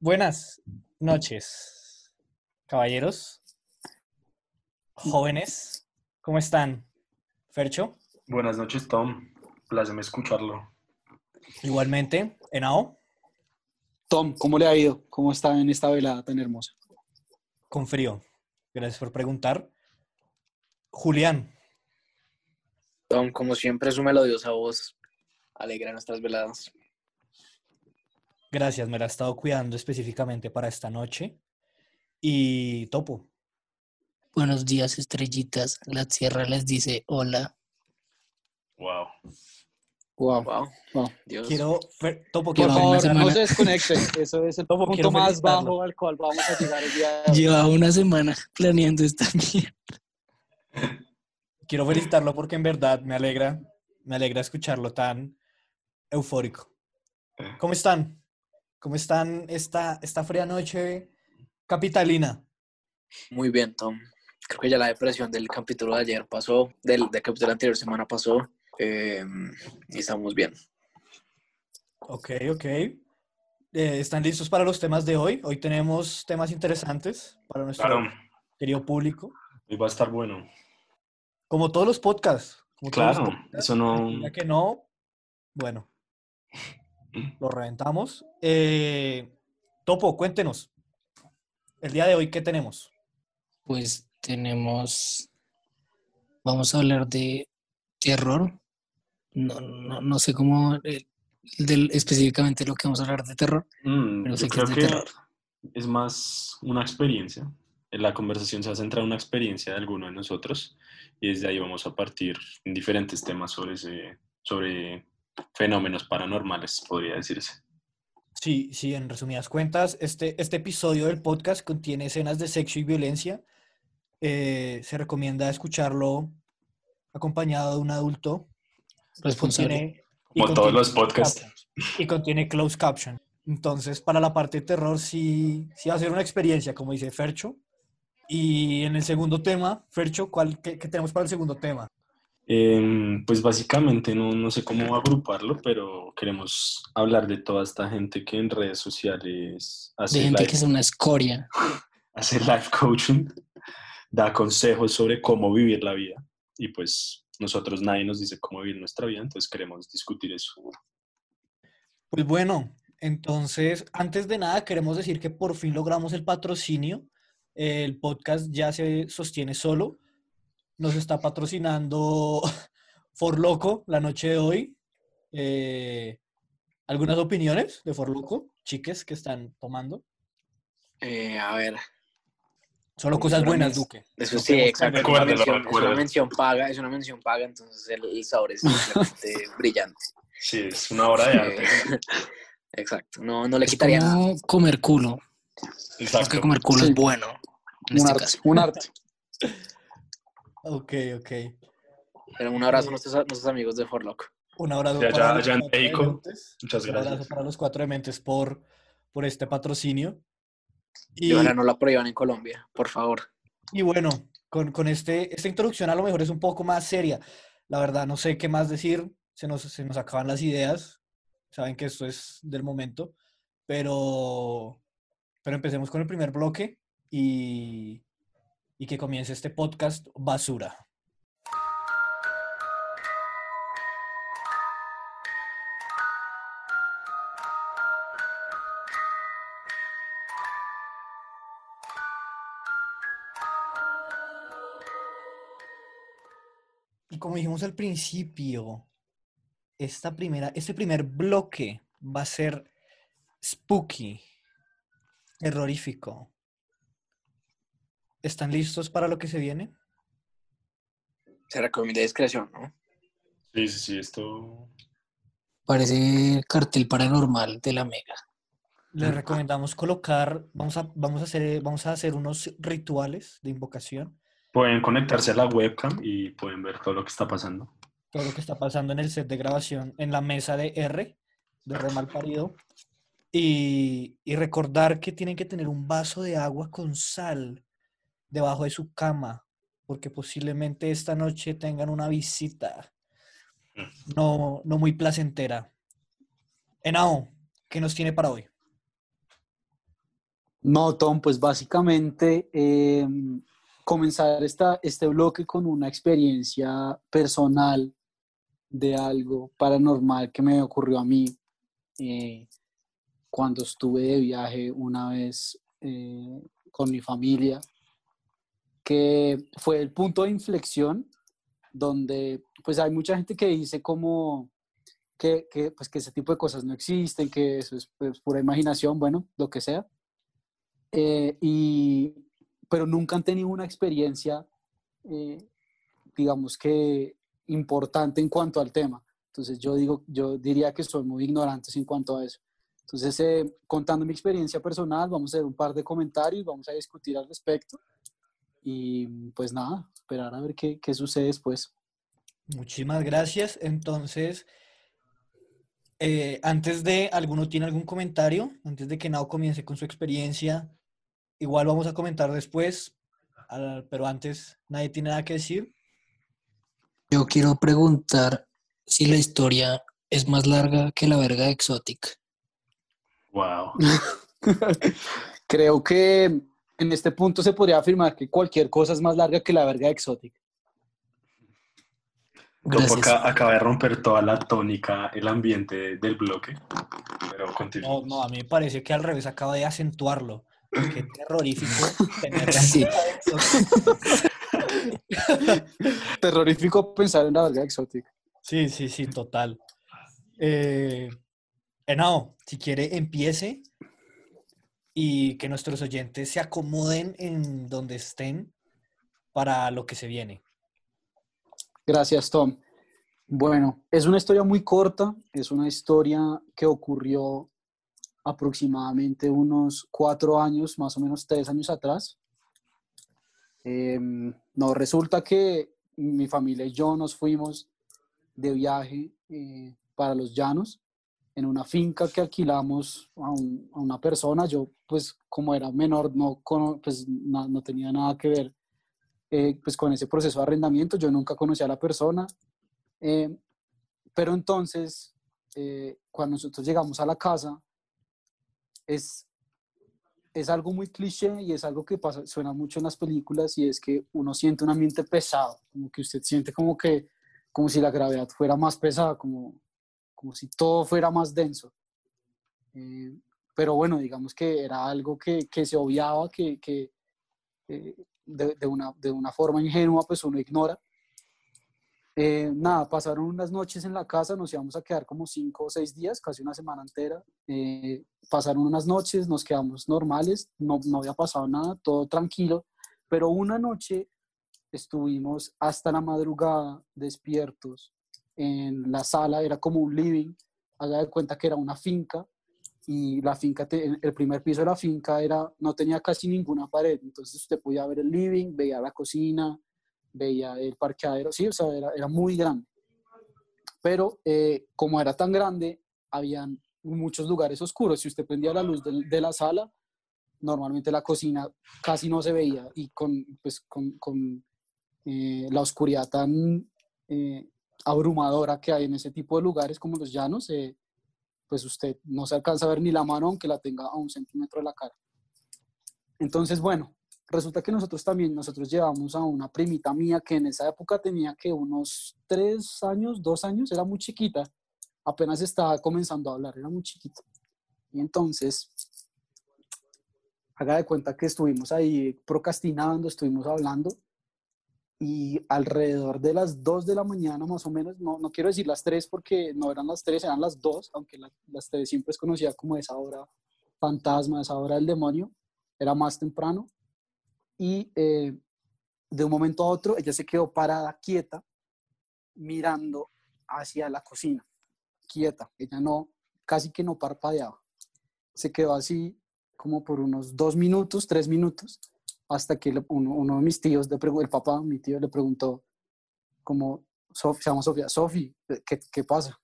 Buenas noches, caballeros, jóvenes, ¿cómo están? Fercho, Buenas noches, Tom. Pláceme escucharlo. igualmente, Enao, Tom, ¿cómo le ha ido? ¿Cómo está en esta velada tan hermosa? con frío. Gracias por preguntar. Julián, Tom, como siempre, su melodiosa voz alegra nuestras veladas. gracias, me la he estado cuidando específicamente para esta noche. Y Topo, Buenos días, estrellitas. La tierra les dice hola. Wow. Wow. Wow, wow. Dios. quiero, Fer- Topo, Por quiero favor, no se desconecten. Eso es el Topo, punto más felicitarlo. bajo al cual vamos a llegar el día de hoy. Lleva una semana planeando esta mierda. quiero felicitarlo porque en verdad me alegra, me alegra escucharlo tan eufórico. ¿Cómo están? ¿Cómo están esta, esta fría noche capitalina? Muy bien, Tom. Creo que ya la depresión del capítulo de ayer pasó, del, del capítulo anterior semana pasó, eh, y estamos bien. Ok, ok. Eh, ¿Están listos para los temas de hoy? Hoy tenemos temas interesantes para nuestro Claro, querido público. hoy va a estar bueno. Como todos los podcasts. como todos los Claro, podcasts. eso no. Ya que no, bueno, lo reventamos. Eh, Topo, cuéntenos. El día de hoy, ¿qué tenemos? Pues tenemos. Vamos a hablar de terror. No, no, no sé cómo. eh, del- específicamente lo que vamos a hablar de terror, Mm, pero sé que es de que terror. es más una experiencia. La conversación se va a centrar en una experiencia de alguno de nosotros y desde ahí vamos a partir en diferentes temas sobre, ese, sobre fenómenos paranormales, podría decirse. Sí, sí, en resumidas cuentas, este, este episodio del podcast contiene escenas de sexo y violencia. Eh, se recomienda escucharlo acompañado de un adulto. Responsable. Contiene- y Como todos contiene los closed podcasts. captions, Y contiene closed caption. Entonces, para la parte de terror, sí, sí va a ser una experiencia, como dice Fercho. Y en el segundo tema, Fercho, ¿cuál, qué, qué tenemos para el segundo tema? Em, pues básicamente no, no sé cómo agruparlo, pero queremos hablar de toda esta gente que en redes sociales hace De gente live, que es una escoria. hace life coaching, da consejos sobre cómo vivir la vida. Y pues nosotros nadie nos dice cómo vivir nuestra vida, entonces queremos discutir eso. Pues bueno, entonces, antes de nada, queremos decir que por fin logramos el patrocinio. El podcast ya se sostiene solo. Nos está patrocinando For Loco la noche de hoy. Eh, ¿Algunas opiniones de For Loco, chiques, que están tomando? Eh, a ver, Solo cosas buenas, Duque. eso sí, exacto. Es una, mención, es una mención paga, es una mención paga, entonces el, el sabor es simplemente brillante. Sí, es una obra de arte. Eh, exacto, no, no le Es quitaría nada. como comer culo. Exacto. que comer culo Sí. es bueno. En Un este arte, caso. un arte. Ok, ok. Pero un abrazo a nuestros, a nuestros amigos de Forlock. Un abrazo allá- para los dementes. Muchas Un abrazo gracias. para los cuatro dementes por, por este patrocinio. Y ojalá no la prohíban en Colombia, por favor. y bueno, con, con este, esta introducción a lo mejor es un poco más seria. La verdad, no sé qué más decir. Se nos, se nos acaban las ideas. Saben que esto es del momento. Pero, pero empecemos con el primer bloque y, y que comience este podcast basura. Como dijimos al principio, esta primera, este primer bloque va a ser spooky, terrorífico. ¿Están listos para lo que se viene? Se recomienda discreción, ¿no? Sí, sí, sí, esto... Parece cartel paranormal de la Mega. Les recomendamos colocar, vamos a, vamos a hacer, vamos a hacer unos rituales de invocación, Pueden conectarse a la webcam y pueden ver todo lo que está pasando. todo lo que está pasando en el set de grabación, en la mesa de R, de Re Malparido. Y, y recordar que tienen que tener un vaso de agua con sal debajo de su cama, porque posiblemente esta noche tengan una visita no, no muy placentera. Enao, ¿qué nos tiene para hoy? No, Tom, pues básicamente eh, comenzar esta, este bloque con una experiencia personal de algo paranormal que me ocurrió a mí eh, cuando estuve de viaje una vez eh, con mi familia, que fue el punto de inflexión donde pues hay mucha gente que dice como que, que, pues, que ese tipo de cosas no existen, que eso es pues, pura imaginación, bueno, lo que sea. Eh, y, pero nunca han tenido una experiencia, eh, digamos que importante en cuanto al tema. Entonces yo digo, yo diría que son muy ignorantes en cuanto a eso. Entonces, eh, contando mi experiencia personal, vamos a hacer un par de comentarios, vamos a discutir al respecto y pues nada, esperar a ver qué, qué sucede después. Muchísimas gracias. Entonces, eh, antes de, ¿alguno tiene algún comentario? Antes de que Nao comience con su experiencia, igual vamos a comentar después, pero antes, ¿nadie tiene nada que decir? Yo quiero preguntar si la historia es más larga que la verga de Exotic. Wow. Creo que en este punto se podría afirmar que cualquier cosa es más larga que la verga acá- acaba de romper toda la tónica, el ambiente del bloque. Pero continúa. No, no, a mí me parece que al revés acaba de acentuarlo. Qué terrorífico tener Sí. Terrorífico pensar en la verga de Exotic. Sí, sí, sí, total. Eh, Henao, si quiere, empiece y que nuestros oyentes se acomoden en donde estén para lo que se viene. Gracias, Tom. Bueno, es una historia muy corta, es una historia que ocurrió aproximadamente unos cuatro años, más o menos tres años atrás. Em, no, resulta que mi familia y yo nos fuimos de viaje eh, para los llanos en una finca que alquilamos a, un- a una persona. Yo, pues, como era menor, no, pues, na- no tenía nada que ver eh, pues, con ese proceso de arrendamiento. Yo nunca conocí a la persona. Eh, pero entonces, eh, cuando nosotros llegamos a la casa, es, es algo muy cliché y es algo que pasa, suena mucho en las películas y es que uno siente un ambiente pesado, como que usted siente como que, como si la gravedad fuera más pesada, como, como si todo fuera más denso. Eh, pero bueno, digamos que era algo que, que se obviaba, que, que eh, de, de una, de una forma ingenua pues uno ignora. Eh, nada, pasaron unas noches en la casa, nos íbamos a quedar como cinco o seis días, casi una semana entera. Eh, pasaron unas noches, nos quedamos normales, no, no había pasado nada, todo tranquilo, pero una noche estuvimos hasta la madrugada despiertos en la sala, era como un living, haga de cuenta que era una finca y la finca, te- el primer piso de la finca era, no tenía casi ninguna pared, entonces usted podía ver el living, veía la cocina, veía el parqueadero, sí, o sea, era, era muy grande. Pero eh, como era tan grande, habían muchos lugares oscuros. Si usted prendía la luz del- de, la sala, normalmente la cocina casi no se veía y con, pues, con, con, eh, la oscuridad tan eh, abrumadora que hay en ese tipo de lugares como los llanos, eh, pues usted no se alcanza a ver ni la mano aunque la tenga a un centímetro de la cara. Entonces, bueno, resulta que nosotros también, nosotros llevamos a una primita mía que en esa época tenía que unos tres años, dos años, era muy chiquita, apenas estaba comenzando a hablar, era muy chiquita. Y entonces, haga de cuenta que estuvimos ahí procrastinando, estuvimos hablando y alrededor de las 2 de la mañana más o menos, no, no quiero decir las 3 porque no eran las 3, eran las 2, aunque la- las 3 siempre es conocida como esa hora fantasma, esa hora del demonio, era más temprano y eh, de un momento a otro ella se quedó parada quieta mirando hacia la cocina, quieta, ella no, casi que no parpadeaba, se quedó así como por unos dos minutos, tres minutos, hasta que uno, uno de mis tíos, el papá, mi tío le preguntó, como, Sof- se llama Sofía, Sofi, ¿qué, ¿qué pasa?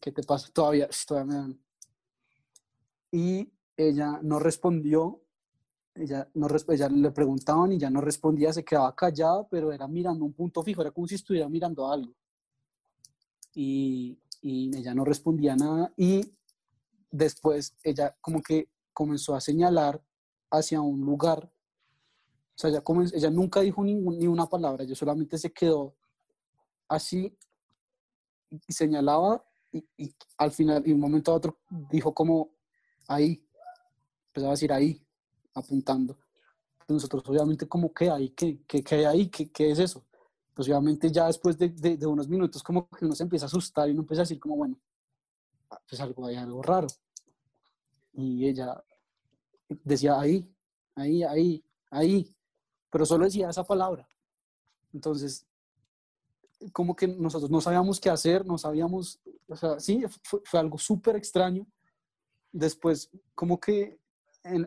¿Qué te pasa? Todavía, todavía me dan. y ella no respondió, ella, no, ella le preguntaban y ya no respondía, se quedaba callada, pero era mirando un punto fijo, era como si estuviera mirando algo. Y, y ella no respondía nada y después ella como que comenzó a señalar hacia un lugar. O sea, ella, comen- ella nunca dijo ningún- ni una palabra, ella solamente se quedó así y señalaba y, y al final, y un momento a otro, dijo como ahí, empezaba a decir ahí, apuntando. Nosotros obviamente como, ¿qué hay? ¿Qué, qué, qué hay ahí? ¿Qué, ¿Qué es eso? Pues obviamente ya después de, de, unos minutos como que uno se empieza a asustar y uno empieza a decir como, bueno, ah, pues algo, hay algo raro. Y ella decía ahí, ahí, ahí, ahí, pero solo decía esa palabra. Entonces, como que nosotros no sabíamos qué hacer, no sabíamos, o sea, sí, fue, algo súper extraño. Después, como que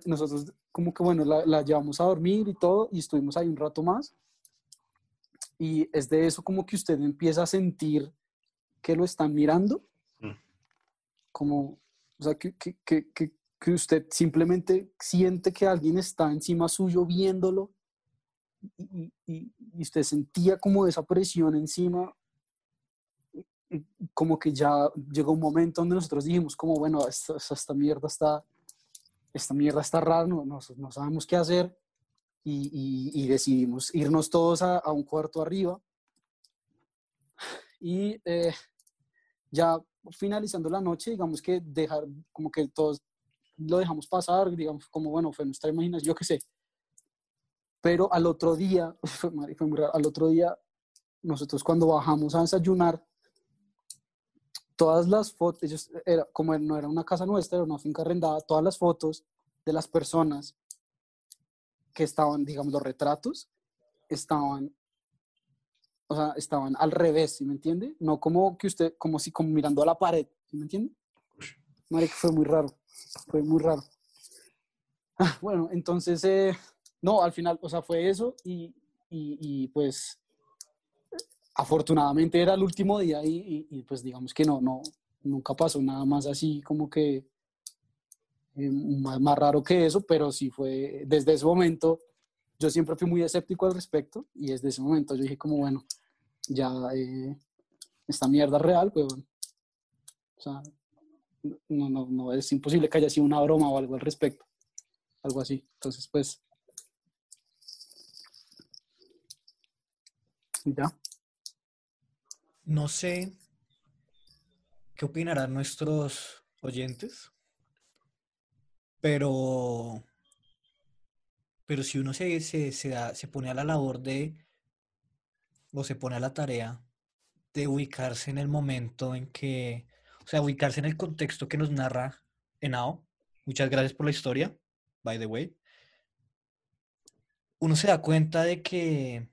nosotros, como que bueno, la, la llevamos a dormir y todo, y estuvimos ahí un rato más. Y es de eso como que usted empieza a sentir que lo están mirando, Mm. como, o sea, que, que, que, que, usted simplemente siente que alguien está encima suyo viéndolo y, y- y usted sentía como esa presión encima, como que ya llegó un momento donde nosotros dijimos como, bueno, esta, esta- esta mierda está, esta mierda está rara, no, no, no sabemos qué hacer y, y- y decidimos irnos todos a, a un cuarto arriba y eh, ya finalizando la noche, digamos que dejar, como que todos lo dejamos pasar, digamos, como bueno, fue nuestra imaginación, yo qué sé. Pero al otro día, fue, muy raro, al otro día, nosotros cuando bajamos a desayunar, todas las fotos, ellos, era, como no era una casa nuestra, era una finca arrendada, todas las fotos de las personas que estaban, digamos, los retratos, estaban, o sea, estaban al revés, ¿sí me entiende? No como que usted, como si, como mirando a la pared, ¿sí me entiende? Marica, fue muy raro, fue muy raro. Ah, bueno, entonces, eh, no, al final, o sea, fue eso y, y, y, pues afortunadamente era el último día y, pues digamos que no, no, nunca pasó nada más así como que eh, más, más raro que eso, pero sí fue desde ese momento, yo siempre fui muy escéptico al respecto y desde ese momento yo dije como, bueno, ya eh, esta mierda real, pues bueno. O sea, no, no, no, es imposible que haya sido una broma o algo al respecto, algo así. Entonces, pues, ya. No sé qué opinarán nuestros oyentes, pero, pero si uno se, se, se, da- se pone a la labor de, o se pone a la tarea de ubicarse en el momento en que, o sea, ubicarse en el contexto que nos narra Henao, muchas gracias por la historia, by the way, uno se da cuenta de que,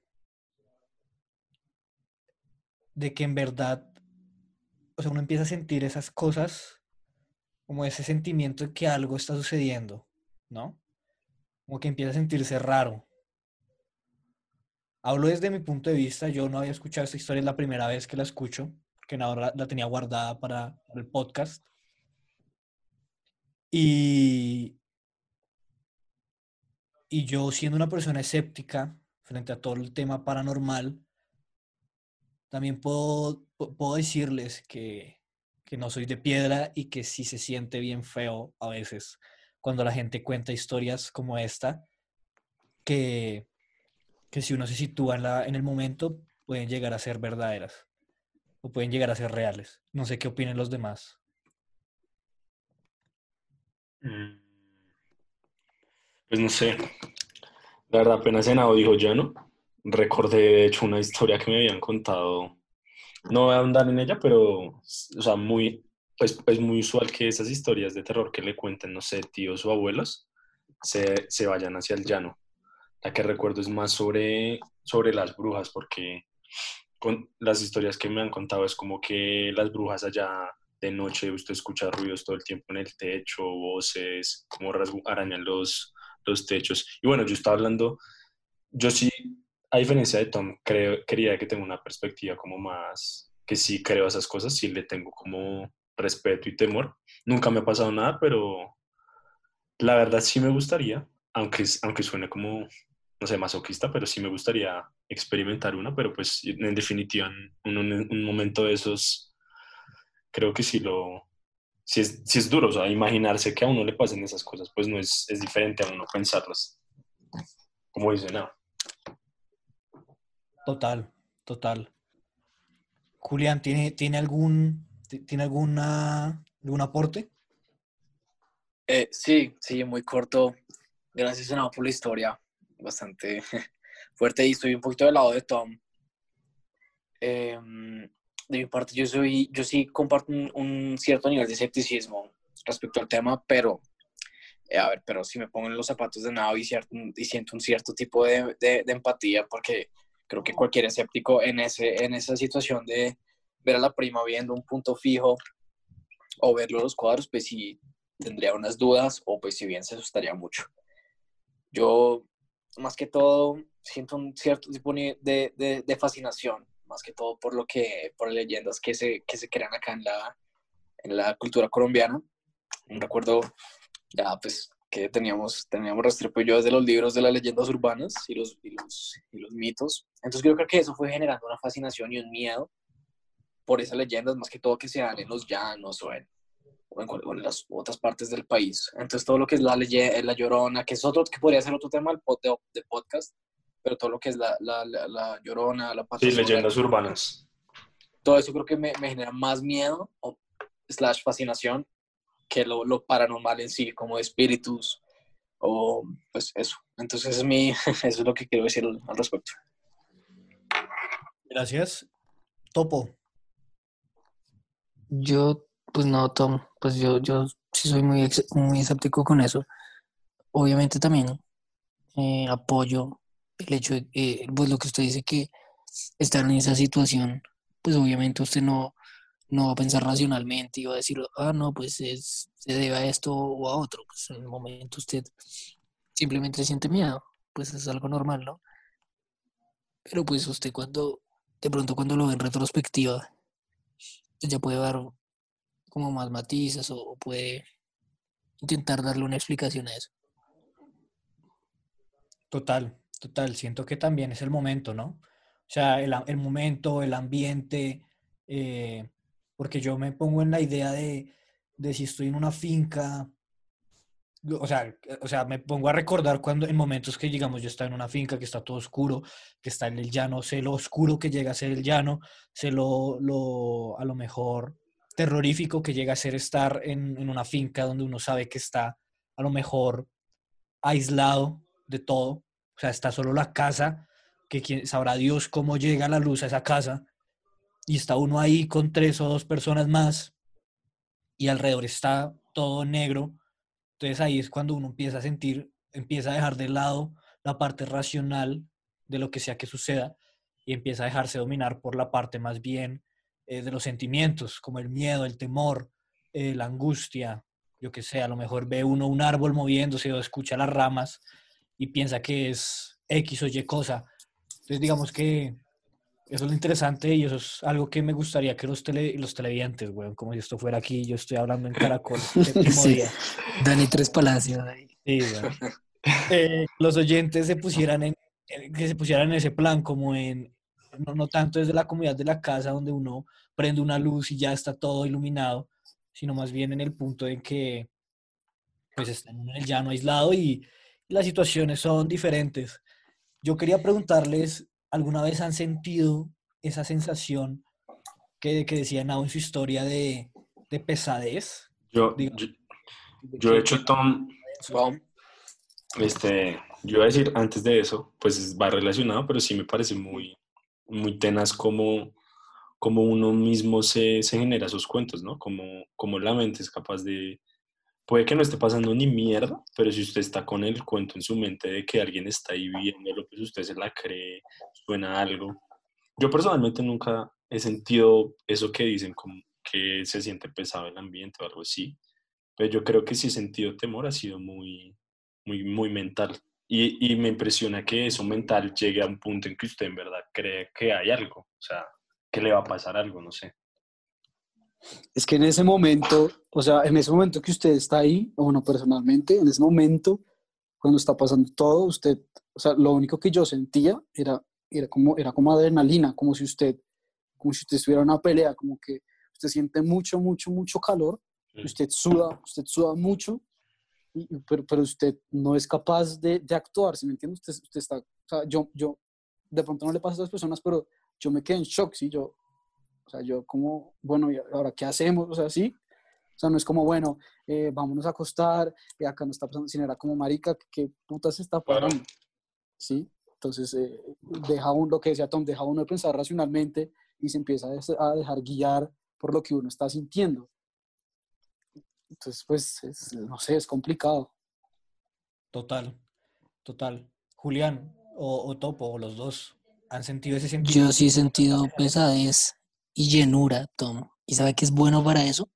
de que en verdad, o sea, uno empieza a sentir esas cosas, como ese sentimiento de que algo está sucediendo, ¿no? Como que empieza a sentirse raro. Hablo desde mi punto de vista, yo no había escuchado esta historia, es la primera vez que la escucho, que ahora la tenía guardada para el podcast. Y, y yo siendo una persona escéptica frente a todo el tema paranormal, también puedo, pu- puedo decirles que, que no soy de piedra y que sí se siente bien feo a veces cuando la gente cuenta historias como esta, que, que si uno se sitúa en, en el momento pueden llegar a ser verdaderas o pueden llegar a ser reales. No sé qué opinen los demás. Mm. Pues no sé. La verdad, apenas Senado dijo ya no. Recordé, de hecho, una historia que me habían contado. No voy a ahondar en ella, pero, o sea, muy, pues, es muy usual que esas historias de terror que le cuenten, no sé, tíos o abuelos, se, se vayan hacia el llano. La que recuerdo es más sobre, sobre las brujas, porque con las historias que me han contado es como que las brujas allá de noche usted escucha ruidos todo el tiempo en el techo, voces, como arañan los, los techos. Y bueno, yo estaba hablando, yo sí, a diferencia de Tom, creo, quería que tenga una perspectiva como más, que sí creo esas cosas, sí le tengo como respeto y temor. Nunca me ha pasado nada, pero, La verdad sí me gustaría, aunque, aunque suene como, no sé, masoquista, pero sí me gustaría experimentar una, pero pues en definitiva en un, un momento de esos creo que sí lo, sí es, sí es duro, o sea, imaginarse que a uno le pasen esas cosas, pues no es, es diferente a uno pensarlas. Como dice, no. Total, total. Julián, ¿tiene, ¿tiene algún tiene alguna algún aporte? Eh, sí, sí, muy corto. Gracias a por la historia, bastante fuerte y estoy un poquito del lado de Tom. Em, de mi parte, yo soy, yo sí comparto un, cierto nivel de escepticismo respecto al tema, pero eh, a ver, pero si me pongo en los zapatos de Nao y, y siento un cierto tipo de, empatía, porque creo que cualquier escéptico en, ese, en esa situación de ver a la prima viendo un punto fijo o verlo en los cuadros, pues sí tendría unas dudas o pues si bien se asustaría mucho. Yo, más que todo, siento un cierto tipo de, de, de fascinación, más que todo por lo que, por leyendas que se, que se crean acá en la, en la cultura colombiana. Un recuerdo ya pues que teníamos, teníamos Restrepo y yo desde los libros de las leyendas urbanas y los, y los, y los mitos. Entonces yo creo que eso fue generando una fascinación y un miedo por esas leyendas, más que todo que se dan en los llanos o en, o en, las otras partes del país. Entonces todo lo que es la, leyenda, la llorona, que es otro, que podría ser otro tema de, de podcast, pero todo lo que es la, la, la, llorona, la Sí, leyendas urbanas. Todo eso creo que me, me genera más miedo, o, slash fascinación, que lo, lo, paranormal en sí, como espíritus, o pues eso. Entonces es mi, eso es lo que quiero decir al, al respecto. Gracias. Topo. Yo, pues no, Tom, pues yo, yo sí soy muy, muy escéptico con eso. Obviamente también eh, apoyo el hecho de, eh, pues lo que usted dice que estar en esa situación, pues obviamente usted no, no va a pensar racionalmente y va a decir, ah, no, pues es, se debe a esto o a otro. Pues en el momento usted simplemente siente miedo, pues es algo normal, ¿no? Pero pues usted cuando, de pronto cuando lo ve en retrospectiva, pues ya puede dar como más matices o puede intentar darle una explicación a eso. Total, total. Siento que también es el momento, ¿no? O sea, el, el momento, el ambiente, eh, porque yo me pongo en la idea de, de si estoy en una finca, o sea, o sea, me pongo a recordar cuando en momentos que, digamos, yo estaba en una finca que está todo oscuro, que está en el llano, sé lo oscuro que llega a ser el llano, sé lo, a lo mejor terrorífico que llega a ser estar en, en, una finca donde uno sabe que está a lo mejor aislado de todo, o sea, está solo la casa, que sabrá Dios cómo llega la luz a esa casa, y está uno ahí con tres o dos personas más, y alrededor está todo negro, entonces ahí es cuando uno empieza a sentir, empieza a dejar de lado la parte racional de lo que sea que suceda y empieza a dejarse dominar por la parte más bien eh, de los sentimientos, como el miedo, el temor, eh, la angustia, yo que sé, a lo mejor ve uno un árbol moviéndose o escucha las ramas y piensa que es X o Y cosa. Entonces digamos que eso es lo interesante y eso es algo que me gustaría que los, tele, los televidentes, güey, como si esto fuera aquí, yo estoy hablando en Caracol. sí. Dani Tres Palacios. Sí, eh, los oyentes se pusieran en, que se pusieran en ese plan, como en, no, no, tanto desde la comunidad de la casa donde uno prende una luz y ya está todo iluminado, sino más bien en el punto en que pues están en el llano aislado y las situaciones son diferentes. Yo quería preguntarles ¿Alguna vez han sentido esa sensación que, que decía Nao en su historia de, de pesadez? Yo, yo, he hecho, Tom, este, yo iba a decir antes de eso, pues va relacionado, pero sí me parece muy, muy tenaz como, como uno mismo se, se genera sus cuentos, ¿no? Como, como la mente es capaz de, puede que no esté pasando ni mierda, pero si usted está con el cuento en su mente de que alguien está ahí viéndolo, pues usted se la cree, suena algo. Yo personalmente nunca he sentido eso que dicen, como que se siente pesado el ambiente o algo así, pero yo creo que sí he sentido temor, ha sido muy, muy, muy mental. Y, y me impresiona que eso mental llegue a un punto en que usted en verdad cree que hay algo, o sea, que le va a pasar algo, no sé. Es que en ese momento, o sea, en ese momento que usted está ahí, o bueno, personalmente, en ese momento, cuando está pasando todo, usted, o sea, lo único que yo sentía era, era, como, era como adrenalina, como si usted, como si usted estuviera en una pelea, como que usted siente mucho, mucho, mucho calor, Mm. usted suda, usted suda mucho, y, pero, pero usted no es capaz de, de actuar, ¿sí me entiende? Usted, usted está, o sea, yo, yo, de pronto no le pasa a otras personas, pero yo me quedé en shock, ¿sí? Yo, o sea, yo como, bueno, ¿y ahora qué hacemos? O sea, sí. O sea, no es como, bueno, eh, vámonos a acostar, y acá no está pasando, sino era como, marica, ¿qué putas está Claro. pasando? ¿Sí? Entonces, eh, deja uno, lo que decía Tom, deja uno de pensar racionalmente y se empieza a dejar guiar por lo que uno está sintiendo. Entonces, pues, es- no sé, es complicado. Total, total. Julián o, o Topo, o los dos, ¿han sentido ese sentimiento? Yo sí he sentido pesadez y llenura, Tom. ¿Y sabe qué es bueno para eso?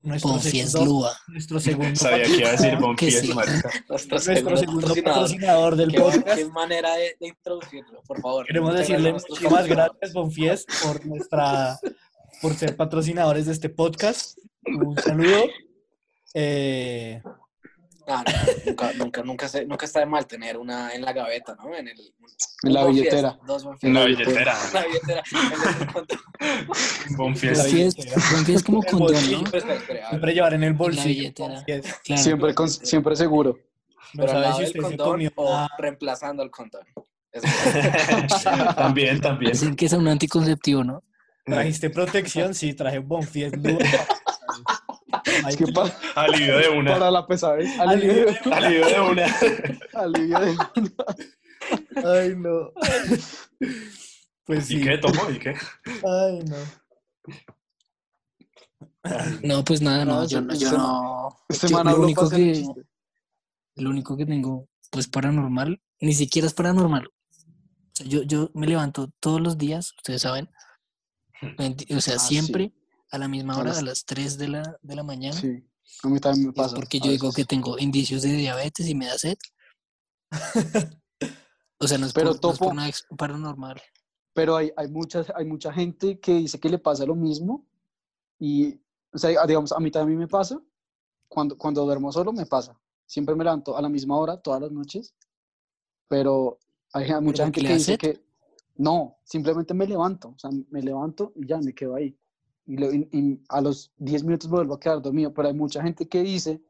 Nuestro Bonfies segundo, Lua. nuestro segundo, Sabía que iba a decir patrocinador- Bonfies, sí. marica. Nuestro nuestro segundo patrocinador. patrocinador del Qué, podcast. qué manera de, de introducirlo, por favor. Queremos Muchas decirle muchísimas gracias, Bonfies, por nuestra, por ser patrocinadores de este podcast. Un saludo. Eh, Ah, no, nunca, nunca, nunca, se- nunca está de mal tener una en la gaveta, ¿no? En, el, En la billetera. En la la billetera. En la billetera. Bonfies. La Bonfies, billetera. Bonfies como condón, siempre llevar en el bolsillo. billetera. Bonfies. Claro. Siempre, con- siempre seguro. No Pero al sabe lado si del usted se condón comió o una- reemplazando el condón. También, también. Dicen que es un anticonceptivo, ¿no? ¿Trajiste protección? Sí, traje Bonfies. Es que pa- Alivio de una. para la pesadez, alivio, de- Alivio de una. alivio de- Ay, no. Pues sí. ¿Y qué tomo? ¿Y qué? Ay, no. No, pues nada, no, No, yo, no- yo no. Este yo lo único para que-. Lo único que tengo, pues paranormal, ni siquiera es paranormal. O sea, yo, yo me levanto todos los días, ustedes saben. veinti- O sea, Ah, sí. A la misma A hora, las- a las 3 de la, de la mañana. Sí, a mí también me pasa. porque a yo digo que tengo indicios de diabetes y me da sed. O sea, no es, Pero por, no es por Topo- nada paranormal. Pero hay, hay, muchas, hay mucha gente que dice que le pasa lo mismo. Y, o sea, digamos, a mí también me pasa. Cuando, cuando duermo solo me pasa. Siempre me levanto a la misma hora, todas las noches. Pero hay mucha gente que dice sed? que no, simplemente me levanto. O sea, me levanto y ya me quedo ahí. Y, lo- y- y a los 10 minutos me vuelvo a quedar dormido. Pero hay mucha gente que dice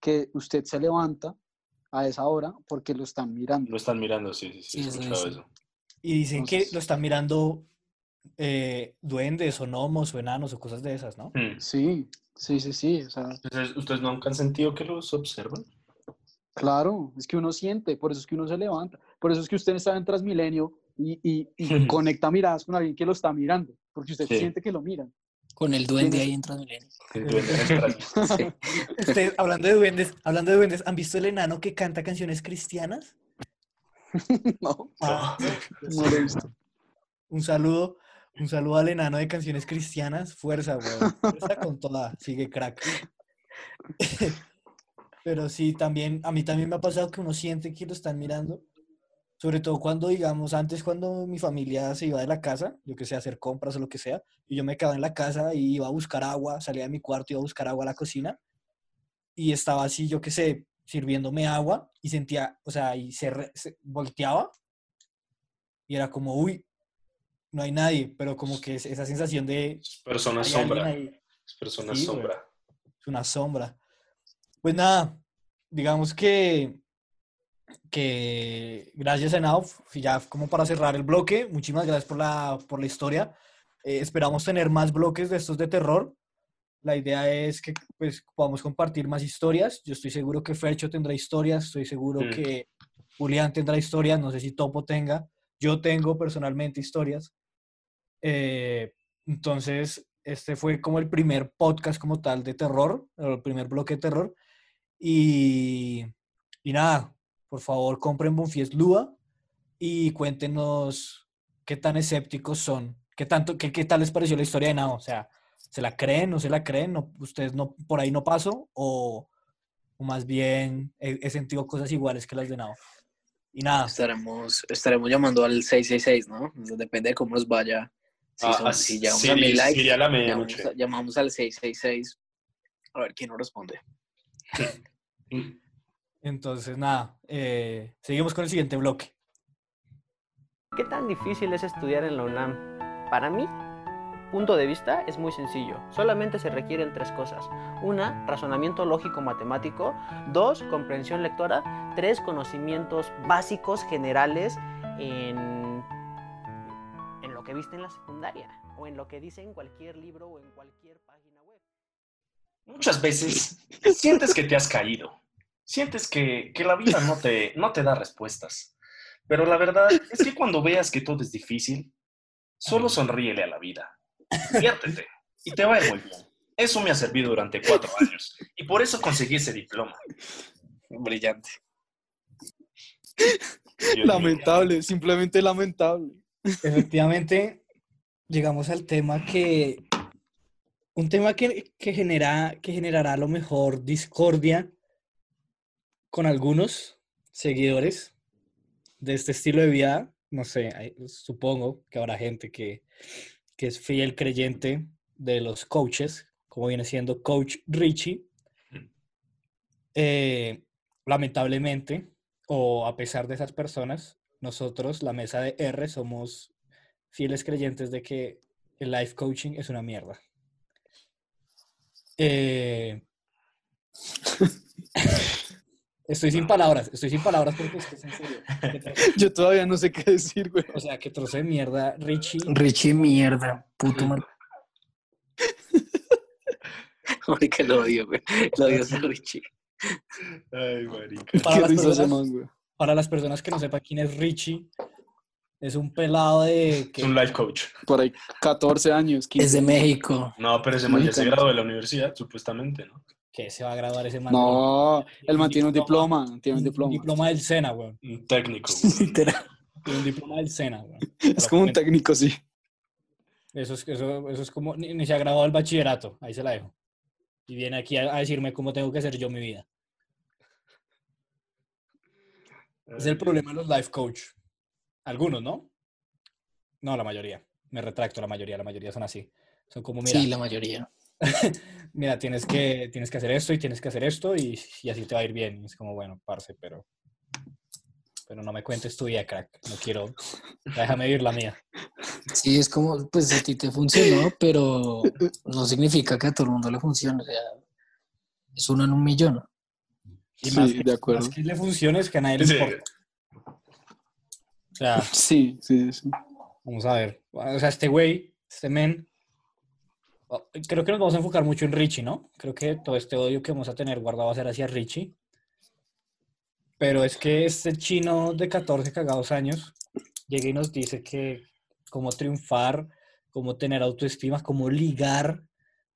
que usted se levanta a esa hora porque lo están mirando. Lo están mirando, sí, sí, sí. Eso escuchado dicen. eso. Y dicen que Entonces- lo están mirando eh, duendes o gnomos o enanos o cosas de esas, ¿no? Hmm. Sí, sí, sí, sí. O sea, Entonces, ¿ustedes nunca han sentido que los observan? Claro, es que uno siente, por eso es que uno se levanta, por eso es que usted está en Transmilenio y, y, y conecta miradas con alguien que lo está mirando, porque usted Sí. siente que lo miran. Con el duende ahí en Transmilenio. El duende. Sí. Ustedes, hablando de duendes, hablando de duendes, ¿han visto el enano que canta canciones cristianas? no, Ah, no lo he visto. un saludo, un saludo al enano de canciones cristianas. Fuerza, weón. Fuerza con toda. Sigue crack. Pero sí, también, a mí también me ha pasado que uno siente que lo están mirando. Sobre todo cuando, digamos, antes cuando mi familia se iba de la casa, yo que sé, hacer compras o lo que sea, y yo me quedaba en la casa y iba a buscar agua, salía de mi cuarto, iba a buscar agua a la cocina, y estaba así, yo que sé, sirviéndome agua, y sentía, o sea, y se, re- se volteaba, y era como, uy, no hay nadie, pero como que es- esa sensación de Persona sombra. ahí, Persona Sí, sombra. es una sombra. Pues nada, digamos que, que gracias Nauf, ya como para cerrar el bloque, muchísimas gracias por la, por la historia. Eh, esperamos tener más bloques de estos de terror. La idea es que pues, podamos compartir más historias. Yo estoy seguro que Fercho tendrá historias, estoy seguro Mm. que Julián tendrá historias, no sé si Topo tenga. Yo tengo personalmente historias. Eh, entonces, este fue como el primer podcast como tal de terror, el primer bloque de terror. Y, y nada, por favor, compren Bonfies Lua y cuéntenos qué tan escépticos son, qué, tanto, qué, qué tal les pareció la historia de Nao. O sea, ¿se la creen, no se la creen? ¿No, ¿Ustedes no, por ahí no paso? ¿O, o más bien he, he sentido cosas iguales que las de Nao? Y nada, Estaremos, estaremos llamando al 666, ¿no? Depende de cómo nos vaya Sí, Ah, son- ah, si sí, a mil likes, sería la llamamos, a- llamamos al 666. A ver quién nos responde. Entonces, nada, eh, seguimos con el siguiente bloque. ¿Qué tan difícil es estudiar en la UNAM? Para mí, punto de vista es muy sencillo. Solamente se requieren tres cosas. Una, razonamiento lógico-matemático. Dos, comprensión lectora. Tres, conocimientos básicos generales en, en lo que viste en la secundaria o en lo que dice en cualquier libro o en cualquier página web. Muchas veces sientes que te has caído, sientes que, que la vida no te, no te da respuestas, pero la verdad es que cuando veas que todo es difícil, solo sonríele a la vida, diviértete y te va a ir muy bien. Eso me ha servido durante cuatro años y por eso conseguí ese diploma. Brillante. Dios mío. Lamentable, simplemente lamentable. Efectivamente, llegamos al tema que. Un tema que, que, genera, que generará a lo mejor discordia con algunos seguidores de este estilo de vida. No sé, hay- supongo que habrá gente que, que es fiel creyente de los coaches, como viene siendo Coach Richie. Eh, lamentablemente, o a pesar de esas personas, nosotros, la mesa de R, somos fieles creyentes de que el life coaching es una mierda. Eh, estoy sin palabras, estoy sin palabras porque es que es en serio. Yo todavía no sé qué decir, güey. O sea, que trozo de mierda, Richie. Richie, mierda, puto mal. Porque lo odio, güey. Lo odio a Richie. Ay, marica. Para ¿Qué las, personas, man, güey? para las personas que no sepan quién es Richie, es un pelado de Es un life coach. Por ahí 14 años, 15. Es de México. No, pero ese man ya se graduó de la universidad, supuestamente, ¿no? Que se va a graduar ese man. No, el man tiene un diploma. tiene un Un diploma. diploma del SENA, weón. Un técnico. Literal. Tiene un diploma del SENA, weón. Es como un técnico, sí. Eso es, eso, eso es como, ni, ni se ha graduado el bachillerato, ahí se la dejo. Y viene aquí a, a decirme cómo tengo que hacer yo mi vida. Es el problema de los life coach. Algunos, ¿no? No, la mayoría. Me retracto, la mayoría, la mayoría son así. Son como, mira, Sí, la mayoría. mira, tienes que, tienes que hacer esto y tienes que hacer esto y, y así te va a ir bien. Y es como, bueno, parce, pero, pero no me cuentes tu vida, crack. No quiero, déjame vivir la mía. Sí, es como, pues a ti te funcionó, pero no significa que a todo el mundo le funcione. O sea, es uno en un millón. Y Sí, más que, de acuerdo. más que le funcione es que a nadie le Sí. importa. O sea, Sí, sí, sí. Vamos a ver. O sea, este güey, este men. Creo que nos vamos a enfocar mucho en Richie, ¿no? Creo que todo este odio que vamos a tener guardado va a ser hacia Richie. Pero es que este chino de 14 cagados años llega y nos dice que cómo triunfar, cómo tener autoestima, cómo ligar,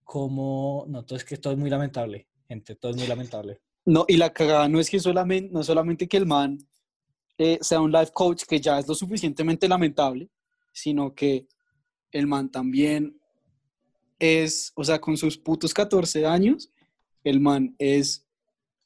cómo... No, todo es que todo es muy lamentable, gente, todo es muy lamentable. No, y la cagada no es que solamente, no solamente que el man eh, sea un life coach, que ya es lo suficientemente lamentable, sino que el man también es, o sea, con sus putos 14 años, el man es,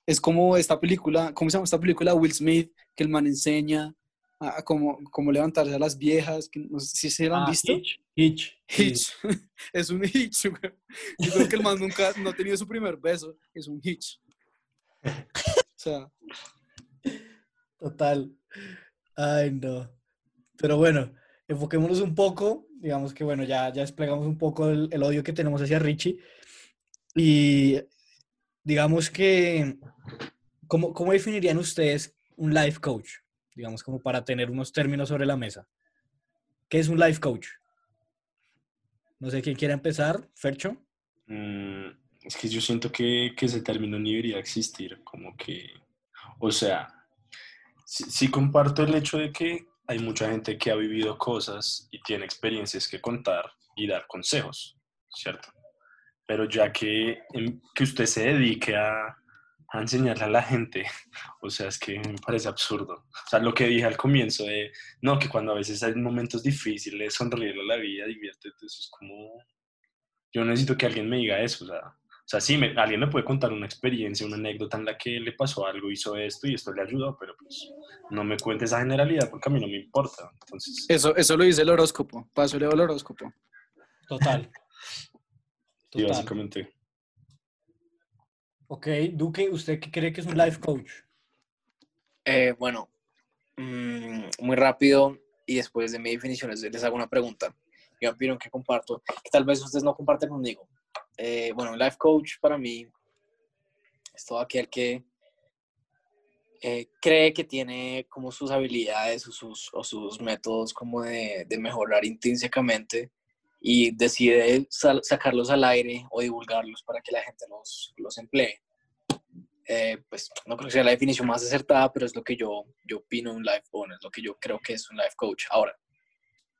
es como esta película, ¿cómo se llama esta película? Will Smith, que el man enseña a, a cómo, cómo levantarse a las viejas, que no sé si se han Ah, visto. Hitch. Hitch. sí. Hitch. es un hitch, güey. Yo creo que el man nunca no ha tenido su primer beso. Es un hitch. O sea, Total. Ay, no. Pero bueno, enfoquémonos un poco. Digamos que, bueno, ya, ya desplegamos un poco el, el odio que tenemos hacia Richie. Y digamos que, ¿cómo, ¿cómo definirían ustedes un life coach? Digamos, como para tener unos términos sobre la mesa. ¿Qué es un life coach? No sé quién quiere empezar. Fercho. Mm, es que yo siento que, que ese término ni debería existir, como que, o sea, sí, sí comparto el hecho de que hay mucha gente que ha vivido cosas y tiene experiencias que contar y dar consejos, ¿cierto? Pero ya que, em, que usted se dedique a, enseñarle a la gente, o sea, es que me parece absurdo. O sea, lo que dije al comienzo de, no, que cuando a veces hay momentos difíciles, sonreírle a la vida, diviértete, eso es como, yo necesito que alguien me diga eso, o sea, sea, sí, me- alguien me puede contar una experiencia, una anécdota en la que le pasó algo, hizo esto y esto le ayudó, pero pues no me cuente esa generalidad porque a mí no me importa. Entonces, Eso, eso lo dice el horóscopo. Paso leo el horóscopo. Total. sí, Total. básicamente. Ok, Duque, ¿usted qué cree que es un life coach? Eh, bueno, mm, muy rápido y después de mi definición les, les hago una pregunta. Y opinión que comparto, que tal vez ustedes no comparten conmigo. Eh, bueno, un life coach para mí es todo aquel que eh, cree que tiene como sus habilidades o sus, o sus métodos como de, de mejorar intrínsecamente y decide sal- sacarlos al aire o divulgarlos para que la gente los, los emplee. Eh, pues no creo que sea la definición más acertada, pero es lo que yo, yo opino un life coach, es lo que yo creo que es un life coach. Ahora,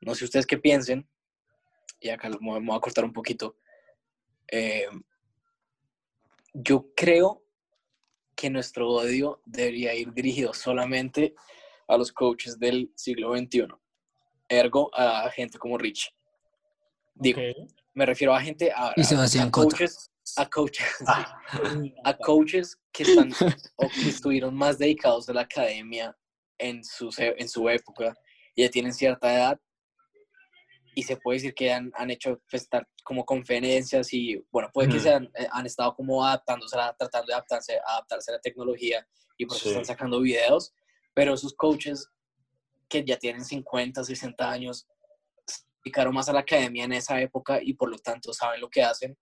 no sé ustedes qué piensen, y acá me voy a cortar un poquito. Eh, yo creo que nuestro odio debería ir dirigido solamente a los coaches del siglo XXI, ergo a gente como Rich. Digo, me refiero a gente, a, coaches, a coaches, Ah, a coaches que están o que estuvieron más dedicados a la academia en su, en su época y ya tienen cierta edad y se puede decir que han, han hecho pues, como conferencias y bueno, puede que se han, eh, han estado como adaptándose, tratando de adaptarse, adaptarse a la tecnología y por eso Sí. están sacando videos, pero esos coaches que ya tienen 50, 60 años se dedicaron más a la academia en esa época y por lo tanto saben lo que hacen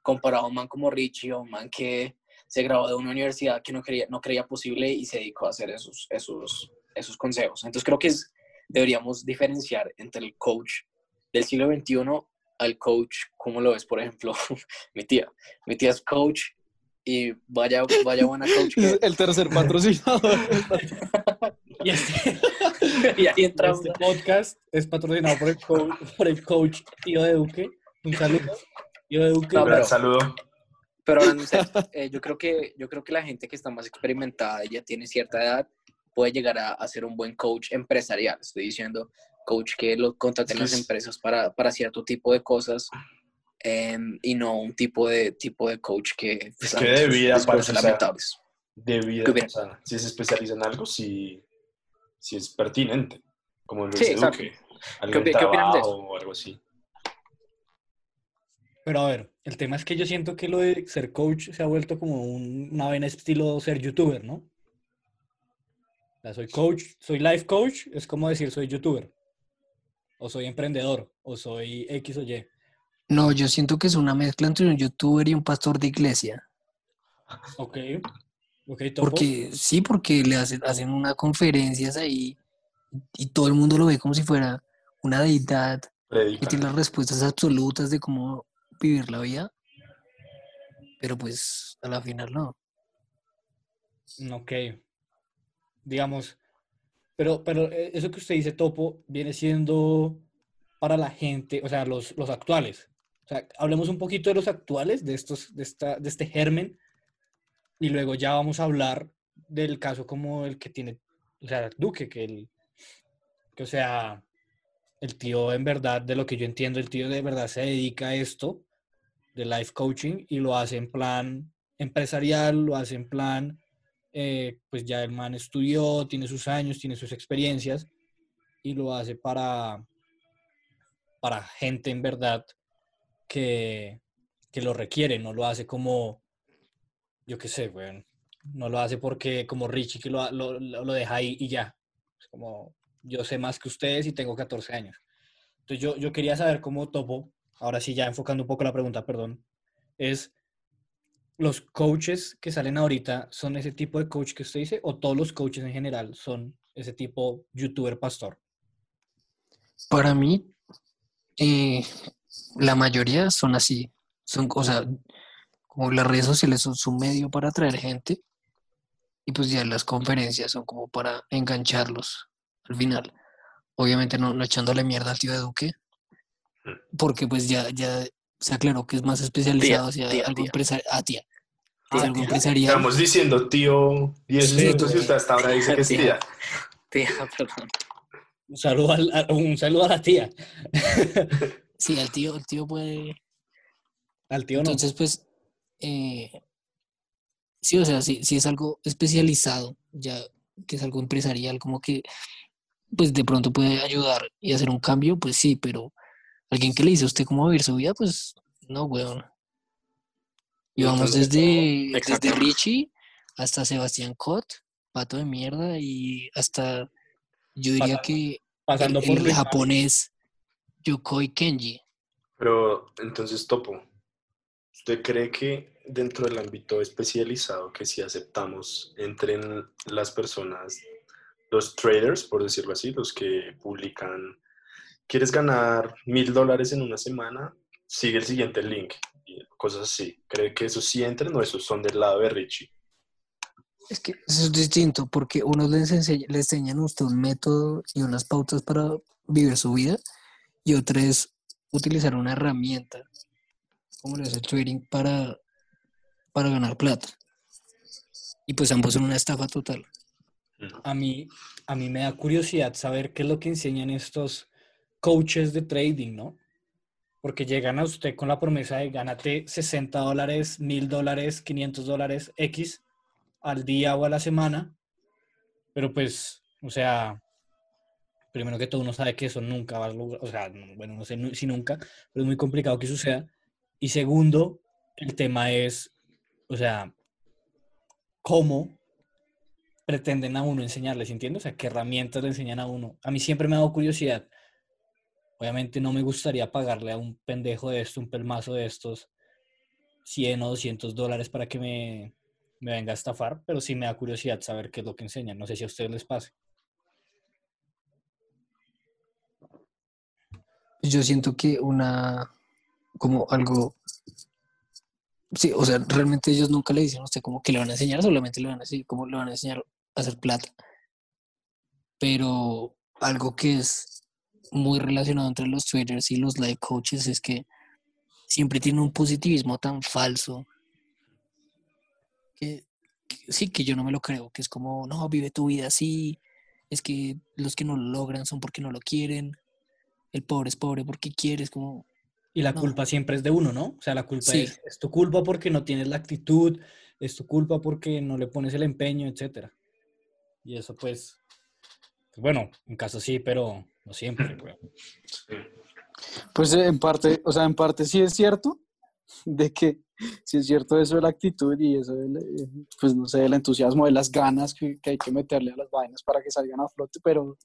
comparado a un man como Richie o un man que se graduó de una universidad que no creía, no creía posible y se dedicó a hacer esos, esos, esos consejos. Entonces creo que es, deberíamos diferenciar entre el coach del siglo XXI al coach, como lo ves, por ejemplo, mi tía. Mi tía es coach y vaya, vaya buena coach que El tercer patrocinador. Y este, y ahí entra este podcast es patrocinado por el, coach, por el coach tío de Duque. Un saludo. Tío de Duque. No, pero- saludo. Pero hablando en serio, eh, yo, creo que, yo creo que la gente que está más experimentada y ya tiene cierta edad puede llegar a, a ser un buen coach empresarial. Estoy diciendo coach que lo contraten las es- empresas para, para cierto tipo de cosas em, y no un tipo de, tipo de coach que... pues, Es que de vida, sea, lamentables. De vida, o sea, si se especializa en algo, sí, sí es pertinente. Como lo Sí. Duque. Algún qué opinan de trabajo eso? o algo así. Pero a ver, el tema es que yo siento que lo de ser coach se ha vuelto como un- una vaina estilo ser youtuber, ¿no? O sea, soy coach, soy life coach, es como decir soy youtuber. O soy emprendedor, o soy X o Y. No, yo siento que es una mezcla entre un youtuber y un pastor de iglesia. Ok. Ok, topo. Porque sí, porque le hacen, hacen unas conferencias ahí y todo el mundo lo ve como si fuera una deidad que tiene las respuestas absolutas de cómo vivir la vida. Pero pues a la final no. Ok. Digamos, pero, pero eh, eso que usted dice, Topo, viene siendo para la gente, o sea, los, los actuales. O sea, hablemos un poquito de los actuales, de, estos, de, esta, de este germen, y luego ya vamos a hablar del caso como el que tiene, o sea, Duque, que el, que sea, el tío en verdad, de lo que yo entiendo, el tío de verdad se dedica a esto, de life coaching, y lo hace en plan empresarial, lo hace en plan eh, pues ya el man estudió, tiene sus años, tiene sus experiencias y lo hace para, para gente en verdad que, que lo requiere, no lo hace como, yo qué sé, weón, no lo hace porque como Richie que lo, lo, deja ahí y ya, como yo sé más que ustedes y tengo 14 años. Entonces yo, yo quería saber cómo Topo, ahora sí ya enfocando un poco la pregunta, perdón, es los coaches que salen ahorita son ese tipo de coach que usted dice o todos los coaches en general son ese tipo youtuber pastor. Para mí, eh, la mayoría son así. Son, o sea, como las redes sociales son su medio para atraer gente y pues ya las conferencias son como para engancharlos al final. Obviamente no, no echándole mierda al tío de Duque, porque pues ya, ya se aclaró que es más especializado hacia tía, algo tía. empresarial. Ah, tía. Ah, Es algo tía. empresarial. Estamos diciendo, tío, 10 Sí, minutos y usted hasta ahora dice que es Tía. tía. Perdón. Un saludo, al- a, un saludo a la tía. Sí, el tío, el tío puede. Al tío no. Entonces, pues, eh, sí, o sea, si, si es algo especializado, ya que es algo empresarial, como que pues de pronto puede ayudar y hacer un cambio, pues sí, pero alguien que le dice a usted cómo vivir su vida, pues no, weón. Y vamos Entonces, desde, Exacto. desde Richie hasta Sebastián Cott, pato de mierda, y hasta, yo diría Pasando- que Pasando el, por el japonés Yokoi Kenji. Pero entonces, Topo, ¿usted cree que dentro del ámbito especializado que si aceptamos entren las personas, los traders, por decirlo así, los que publican, quieres ganar mil dólares en una semana, sigue el siguiente link, cosas así. ¿Cree que esos sí entren o esos son del lado de Richie? Es que eso es distinto, porque unos les, enseña- enseñan a usted un método y unas pautas para vivir su vida, y otra es utilizar una herramienta, como lo es el trading, para, para ganar plata. Y pues ambos son una estafa total. A mí, a mí me da curiosidad saber qué es lo que enseñan estos coaches de trading, ¿no? Porque llegan a usted con la promesa de gánate 60 dólares, 1000 dólares, 500 dólares X al día o a la semana. Pero pues, o sea, primero que todo uno sabe que eso nunca va a lograr, o sea, no- bueno, no sé si nunca, pero es muy complicado que suceda. Y segundo, el tema es, o sea, cómo pretenden a uno enseñarles, ¿entiendes? O sea, qué herramientas le enseñan a uno. A mí siempre me ha dado curiosidad. Obviamente no me gustaría pagarle a un pendejo de esto, un pelmazo de estos, 100 o 200 dólares para que me, me venga a estafar, pero sí me da curiosidad saber qué es lo que enseñan. No sé si a ustedes les pase. Yo siento que una, como algo, sí, o sea, realmente ellos nunca le dicen a usted como que le van a enseñar, solamente le van a decir cómo le van a enseñar a hacer plata. Pero algo que es muy relacionado entre los traders y los life coaches es que siempre tienen un positivismo tan falso que, que sí, que yo no me lo creo, que es como, no, vive tu vida así, es que los que no lo logran son porque no lo quieren, el pobre es pobre porque quiere, es como, Y la No. culpa siempre es de uno, ¿no? O sea, la culpa Sí. es, es tu culpa porque no tienes la actitud, es tu culpa porque no le pones el empeño, etcétera. Y eso pues, pues, bueno, en caso sí, pero no siempre, güey. Pues en parte, o sea, en parte sí es cierto, de que sí es cierto eso de la actitud y eso del, eh, pues no sé, el entusiasmo, de las ganas que, que hay que meterle a las vainas para que salgan a flote, pero,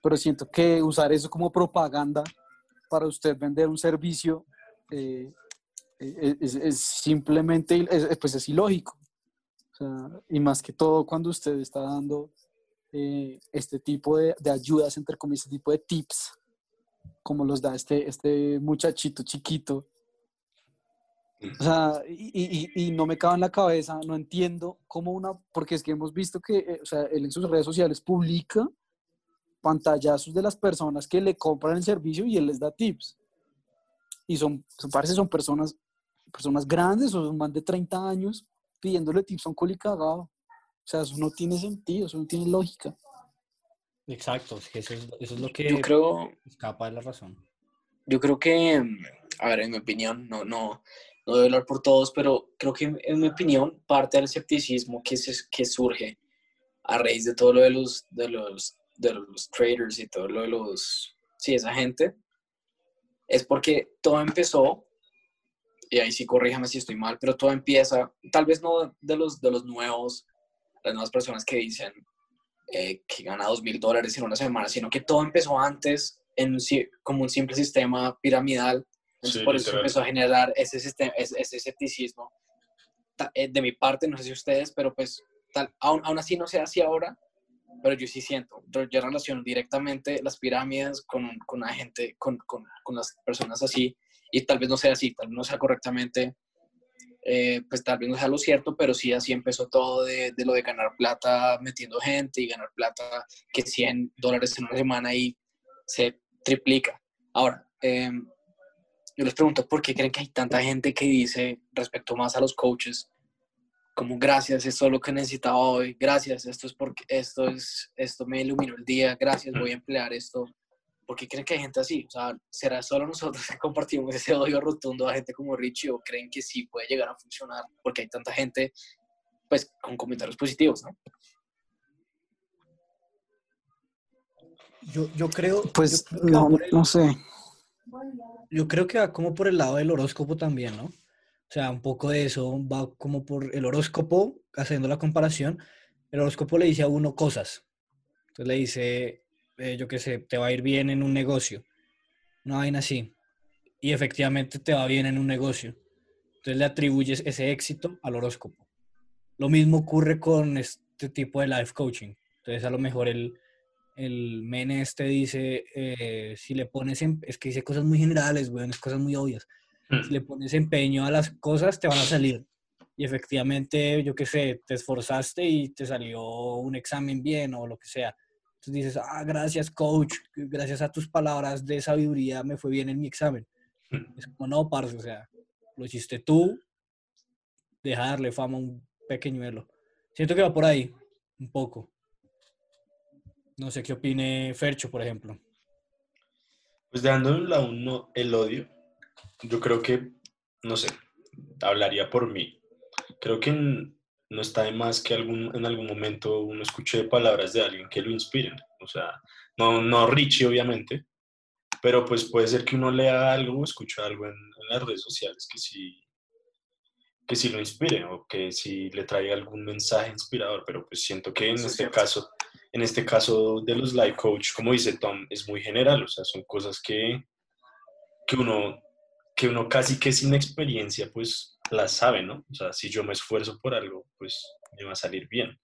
pero siento que usar eso como propaganda para usted vender un servicio eh, eh, es, es simplemente, es- pues es ilógico. O sea, y más que todo cuando usted está dando eh, este tipo de, de ayudas, entre comillas, este tipo de tips, como los da este, este muchachito chiquito. O sea, y, y- y- no me cabe en la cabeza, no entiendo cómo una, porque es que hemos visto que, eh, o sea, él en sus redes sociales publica pantallazos de las personas que le compran el servicio y él les da tips. Y son, son parece son personas, personas grandes, son más de 30 años, pidiéndole tips a un. O sea, eso no tiene sentido, eso no tiene lógica. Exacto, es que eso es, eso es lo que Yo creo, escapa de la razón. yo creo que, a ver, en mi opinión, no, no, no debo hablar por todos, pero creo que en mi opinión, parte del escepticismo que, se, que surge a raíz de todo lo de los, de los, de los traders y todo lo de los, sí, esa gente, es porque todo empezó, y ahí sí corríjame si estoy mal, pero todo empieza, tal vez no de los, de los nuevos, las nuevas personas que dicen eh, que gana dos mil dólares en una semana, sino que todo empezó antes en un como un simple sistema piramidal. Entonces, Sí, por eso literal. empezó a generar ese, sistema, ese, ese escepticismo. Eh, De mi parte, no sé si ustedes, pero pues tal, aún, aún así no sé así ahora, pero yo sí siento. Yo, yo relaciono directamente las pirámides con, con la gente, con, con, con las personas así, y tal vez no sea así, tal vez no sea correctamente eh, pues tal vez no sea lo cierto, pero sí así empezó todo de, de lo de ganar plata metiendo gente y ganar plata que 100 dólares en una semana y se triplica. Ahora, eh, yo les pregunto, ¿por qué creen que hay tanta gente que dice respecto más a los coaches? Como gracias, esto es lo que necesitaba hoy, gracias, esto es porque esto es, esto me iluminó el día, gracias, voy a emplear esto ¿por qué creen que hay gente así? O sea, ¿será solo nosotros que compartimos ese odio rotundo a gente como Richie o creen que sí puede llegar a funcionar? Porque hay tanta gente, pues, con comentarios positivos, ¿no? Yo, yo creo. Pues yo creo no, el- no sé. Yo creo que va como por el lado del horóscopo también, ¿no? O sea, un poco de eso va como por el horóscopo, haciendo la comparación. El horóscopo le dice a uno cosas. Entonces le dice, eh, yo qué sé, te va a ir bien en un negocio. Una vaina así. Y efectivamente te va bien en un negocio. Entonces le atribuyes ese éxito al horóscopo. Lo mismo ocurre con este tipo de life coaching. Entonces a lo mejor el, el men este dice, eh, si le pones, em- es que dice cosas muy generales, weón, es cosas muy obvias. Si le pones empeño a las cosas, te van a salir. Y efectivamente, yo qué sé, te esforzaste y te salió un examen bien o lo que sea. Entonces dices, ah, gracias coach, gracias a tus palabras de sabiduría me fue bien en mi examen. Es como, no, parce, o sea, lo hiciste tú, deja darle fama a un pequeñuelo. Siento que va por ahí, un poco. No sé qué opine Fercho, por ejemplo. Pues dejando de un lado uno- el odio, yo creo que, no sé, hablaría por mí. Creo que n- no está de más que algún, en algún momento uno escuche palabras de alguien que lo inspiren. O sea, no, no Richie, obviamente, pero pues puede ser que uno lea algo o escuche algo en, en las redes sociales que sí, que sí lo inspire o que sí le traiga algún mensaje inspirador, pero pues siento que en Eso este cierto. caso, en este caso de los life coach, como dice Tom, es muy general, o sea, son cosas que, que uno que uno casi que sin experiencia pues las sabe, ¿no? O sea, si yo me esfuerzo por algo, pues me va a salir bien.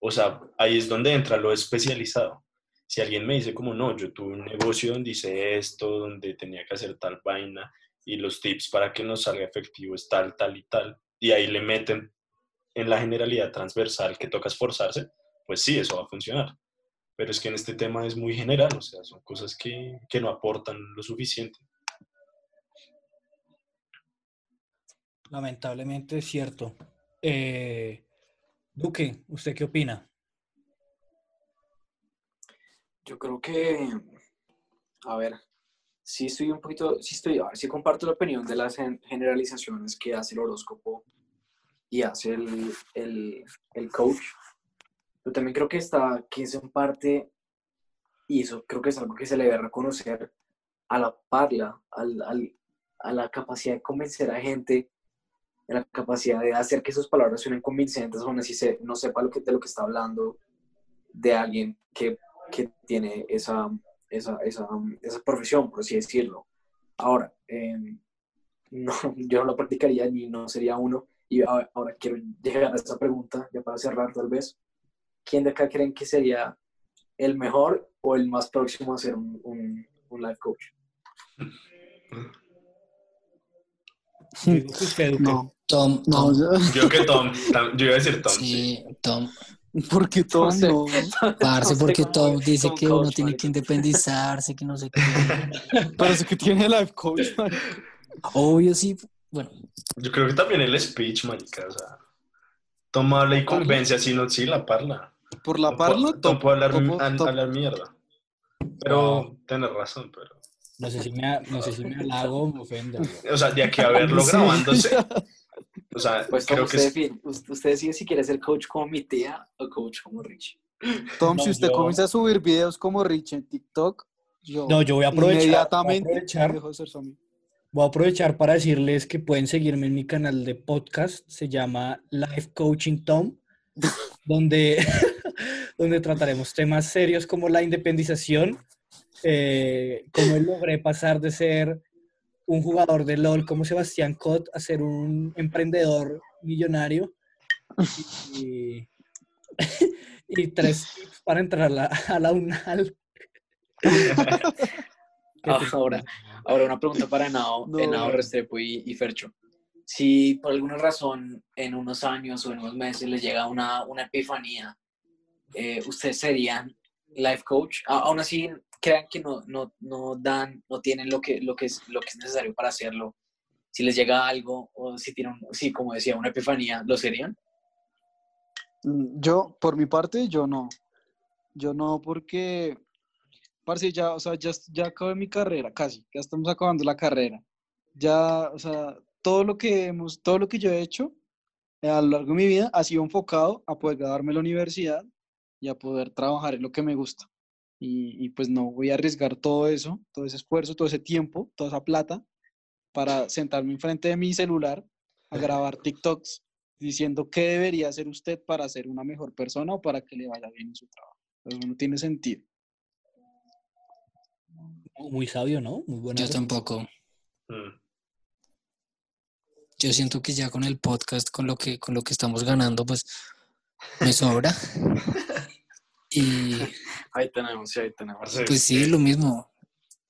O sea, ahí es donde entra lo especializado. Si alguien me dice como, no, yo tuve un negocio donde hice esto, donde tenía que hacer tal vaina y los tips para que nos salga efectivo es tal, tal y tal, y ahí le meten en la generalidad transversal que toca esforzarse, pues sí, eso va a funcionar. Pero es que en este tema es muy general, o sea, son cosas que, que no aportan lo suficiente. Lamentablemente es cierto. Eh, Duque, ¿usted qué opina? Yo creo que, a ver, sí estoy un poquito, sí estoy, a ver, sí comparto la opinión de las gen- generalizaciones que hace el horóscopo y hace el, el, el coach. Pero también creo que está, que es en parte, y eso creo que es algo que se le debe reconocer a la parla, al, al- a la capacidad de convencer a gente, a la capacidad de hacer que sus palabras suenen convincentes, aún así se, no sepa lo que, de lo que está hablando de alguien que, que tiene esa, esa, esa, esa profesión, por así decirlo. Ahora, eh, no, yo no lo practicaría ni no sería uno. Y ahora, quiero llegar a esa pregunta, ya para cerrar tal vez. ¿Quién de acá creen que sería el mejor o el más próximo a ser un, un, un life coach? Yo digo que usted, Duque. No, Tom, no, Tom. yo- Yo que Tom, yo iba a decir Tom, sí. Sí, Tom. porque todo No sé. no. Parce, porque Tom dice Tom que uno coach, tiene que independizarse, que no sé qué. Pero es que tiene life coach. man. Obvio, sí. Bueno, Yo creo que también el speech, marica, o sea, Tom habla y convence, así no, sí, la parla. Por la Tom parla, Tom puede hablar, top, an- top. hablar mierda. Pero, tienes razón, pero... No sé si me, no sé si me halago o me ofende. güey. O sea, de aquí a verlo grabándose, o sea, Pues creo que usted. Us- usted decide si quiere ser coach como mi tía o coach como Richie. Tom, No, si usted yo- comienza a subir videos como Rich en TikTok, yo No, yo voy a aprovechar, voy a inmediatamente aprovechar. dejo de ser. Voy a aprovechar para decirles que pueden seguirme en mi canal de podcast, se llama Life Coaching Tom, donde, donde trataremos temas serios como la independización, eh, cómo logré pasar de ser un jugador de LOL como Sebastián Cott a ser un emprendedor millonario y, y tres tips para entrar a la, a la UNAL. Ah, Ahora, ahora una pregunta para Nao, No. Henao, Restrepo y, y Fercho. Si por alguna razón en unos años o en unos meses les llega una, una epifanía, eh, ¿ustedes serían life coach? A- aún así, crean que no, no, no dan, no tienen lo que, lo, que es, lo que es necesario para hacerlo. Si les llega algo o si tienen, sí, como decía, una epifanía, ¿lo serían? Yo, por mi parte, yo no. Yo no, porque parce, ya, o sea, ya, ya acabé mi carrera, casi, ya estamos acabando la carrera. Ya, o sea, todo lo que hemos, todo lo que yo he hecho eh, a lo largo de mi vida ha sido enfocado a poder graduarme la universidad y a poder trabajar en lo que me gusta. Y, y pues no voy a arriesgar todo eso, todo ese esfuerzo, todo ese tiempo, toda esa plata para sentarme enfrente de mi celular a grabar TikToks diciendo qué debería hacer usted para ser una mejor persona o para que le vaya bien en su trabajo. Eso no tiene sentido. Muy sabio, ¿no? Muy buena. Yo tampoco. Mm. Yo siento que ya con el podcast, con lo que, con lo que estamos ganando, pues me sobra. Y Ahí tenemos, sí, ahí tenemos. Pues sí, lo mismo.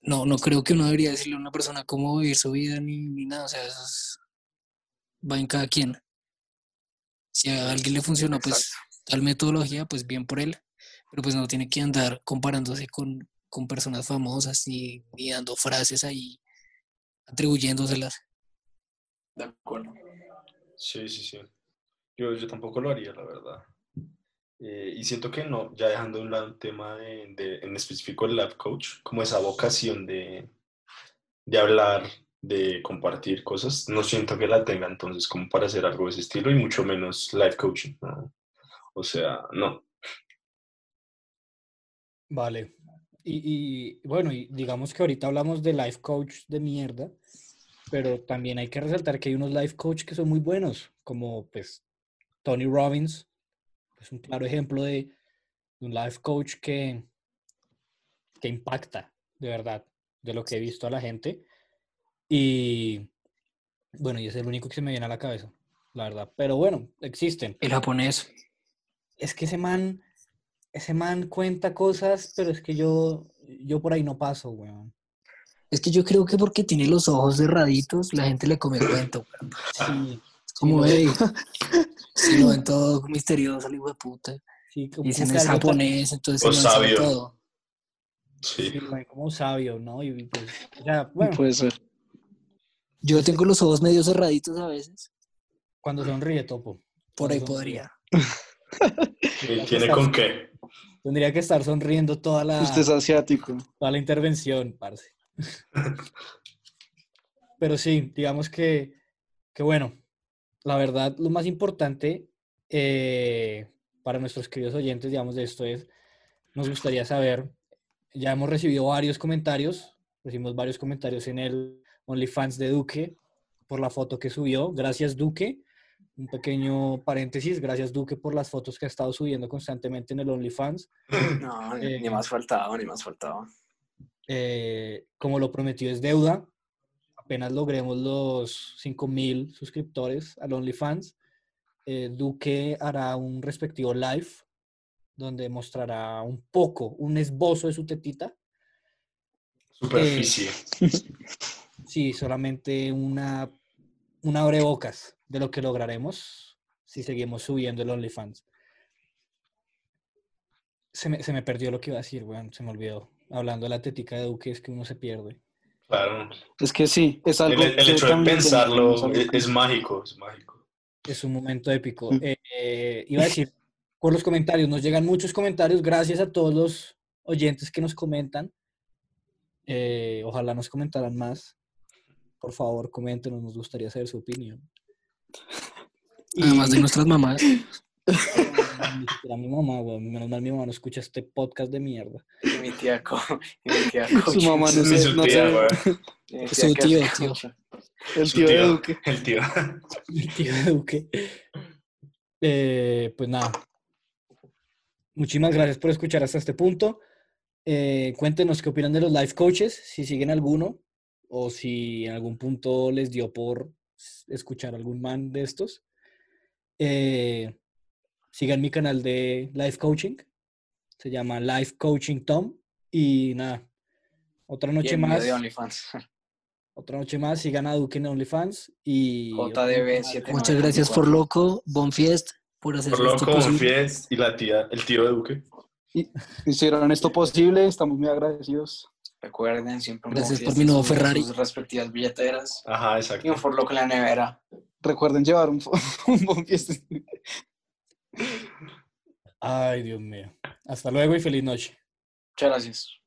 No, no creo que uno debería decirle a una persona cómo vivir su vida ni, ni nada. O sea, eso es- va en cada quien. Si a alguien le funciona, pues tal metodología, pues bien por él. Pero pues no tiene que andar comparándose con, con personas famosas y, y dando frases ahí, atribuyéndoselas. De acuerdo. Sí, sí, sí. Yo, yo tampoco lo haría, la verdad. Eh, y siento que no, ya dejando de un lado el tema de, en específico el life coach, como esa vocación de, de hablar, de compartir cosas, no siento que la tenga entonces como para hacer algo de ese estilo y mucho menos life coaching. O sea, no. Vale. Y, y, bueno, y digamos que ahorita hablamos de life coach de mierda, pero también hay que resaltar que hay unos life coach que son muy buenos, como pues Tony Robbins, es un claro ejemplo de, un life coach que, que impacta, de verdad, de lo que he visto a la gente. Y bueno, y es el único que se me viene a la cabeza, la verdad. Pero bueno, existen. El japonés. Es que ese man, ese man cuenta cosas, pero es que yo, yo por ahí no paso, weón. Es que yo creo que porque tiene los ojos cerraditos, la gente le come cuento. weón. Sí, como, hey, si lo ven todo misterioso, el hijo de puta. sí, como, Dicen es tan- japonés, entonces no sabe sabio. todo. Sí. sí, como sabio, ¿no? Y pues, o sea, bueno, Puede ser. Yo tengo los ojos medio cerraditos a veces. cuando sonríe, topo. Por cuando ahí sonríe. podría. ¿Y ¿Tiene con qué? Tendría que estar sonriendo toda la, Usted es asiático. toda la intervención, parce. Pero sí, digamos que, que bueno, la verdad, lo más importante eh, para nuestros queridos oyentes, digamos, de esto es, nos gustaría saber, ya hemos recibido varios comentarios, recibimos varios comentarios en el OnlyFans de Duque por la foto que subió. Gracias, Duque. Un pequeño paréntesis, gracias, Duque, por las fotos que ha estado subiendo constantemente en el OnlyFans. No, ni, Eh, ni más faltaba, ni más faltaba. Eh, como lo prometido es deuda, apenas logremos los 5000 suscriptores al OnlyFans, eh, Duque hará un respectivo live donde mostrará un poco, un esbozo de su tetita. Superficie. Sí, solamente una, una abrebocas de lo que lograremos si seguimos subiendo el OnlyFans. Se me, se me perdió lo que iba a decir, weón, se me olvidó. Hablando de la tetica de Duque, es que uno se pierde. Claro. Es que sí, es El, algo el que hecho de pensarlo es, mágico, es mágico. Es un momento épico. Eh, eh, iba a decir, por los comentarios, nos llegan muchos comentarios, gracias a todos los oyentes que nos comentan. Eh, ojalá nos comentaran más. Por favor, coméntenos, nos gustaría saber su opinión. Además de nuestras mamás. Ni siquiera mi mamá, weón, menos mal mi mamá no escucha este podcast de mierda. Y mi tía, co- y mi tía Su mamá no sé, su no tía, güey. Su tío, tío. El tío de Duque. El tío. El tío de Duque. Eh, pues nada. Muchísimas gracias por escuchar hasta este punto. Eh, cuéntenos qué opinan de los life coaches, si siguen alguno o si en algún punto les dio por escuchar algún man de estos. Eh, sigan mi canal de life coaching. Se llama Life Coaching Tom. Y nada, otra Y noche más. de OnlyFans. Otra noche más. Sigan a Duque en OnlyFans. Y JDB más. 7. Muchas gracias por loco, Bonfiest, por hacer Por esto loco. Fies y la tía, el tío de Duque. Hicieron esto posible, estamos muy agradecidos. Recuerden, siempre un Gracias por mi nuevo Ferrari. sus respectivas billeteras. Ajá, Y exacto. un For Loco en la nevera. Recuerden llevar un, un buen fiesta. Ay, Dios mío. Hasta luego y feliz noche. Muchas gracias.